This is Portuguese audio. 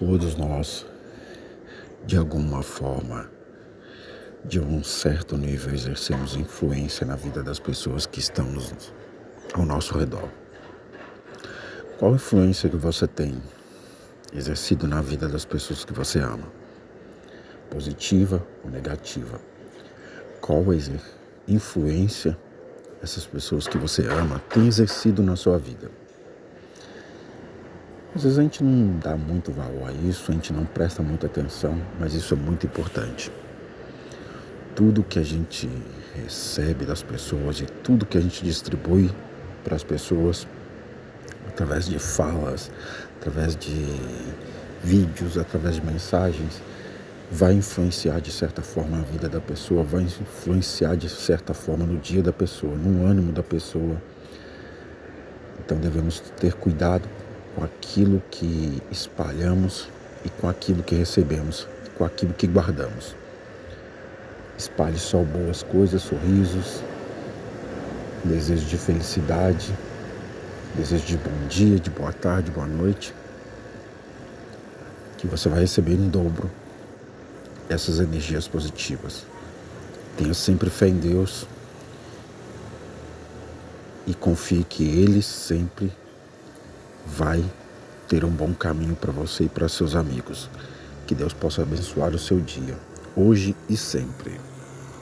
Todos nós, de alguma forma, de um certo nível, exercemos influência na vida das pessoas que estão nos, ao nosso redor. Qual influência que você tem exercido na vida das pessoas que você ama? Positiva ou negativa? Qual a influência essas pessoas que você ama têm exercido na sua vida? Às vezes a gente não dá muito valor a isso, a gente não presta muita atenção, mas isso é muito importante. Tudo que a gente recebe das pessoas e tudo que a gente distribui para as pessoas, através de falas, através de vídeos, através de mensagens, vai influenciar de certa forma a vida da pessoa, vai influenciar de certa forma no dia da pessoa, no ânimo da pessoa. Então devemos ter cuidado com aquilo que espalhamos e com aquilo que recebemos, com aquilo que guardamos. Espalhe só boas coisas, sorrisos, desejo de felicidade, desejo de bom dia, de boa tarde, boa noite, que você vai receber em dobro essas energias positivas. Tenha sempre fé em Deus e confie que Ele sempre vai ter um bom caminho para você e para seus amigos. Que Deus possa abençoar o seu dia, hoje e sempre.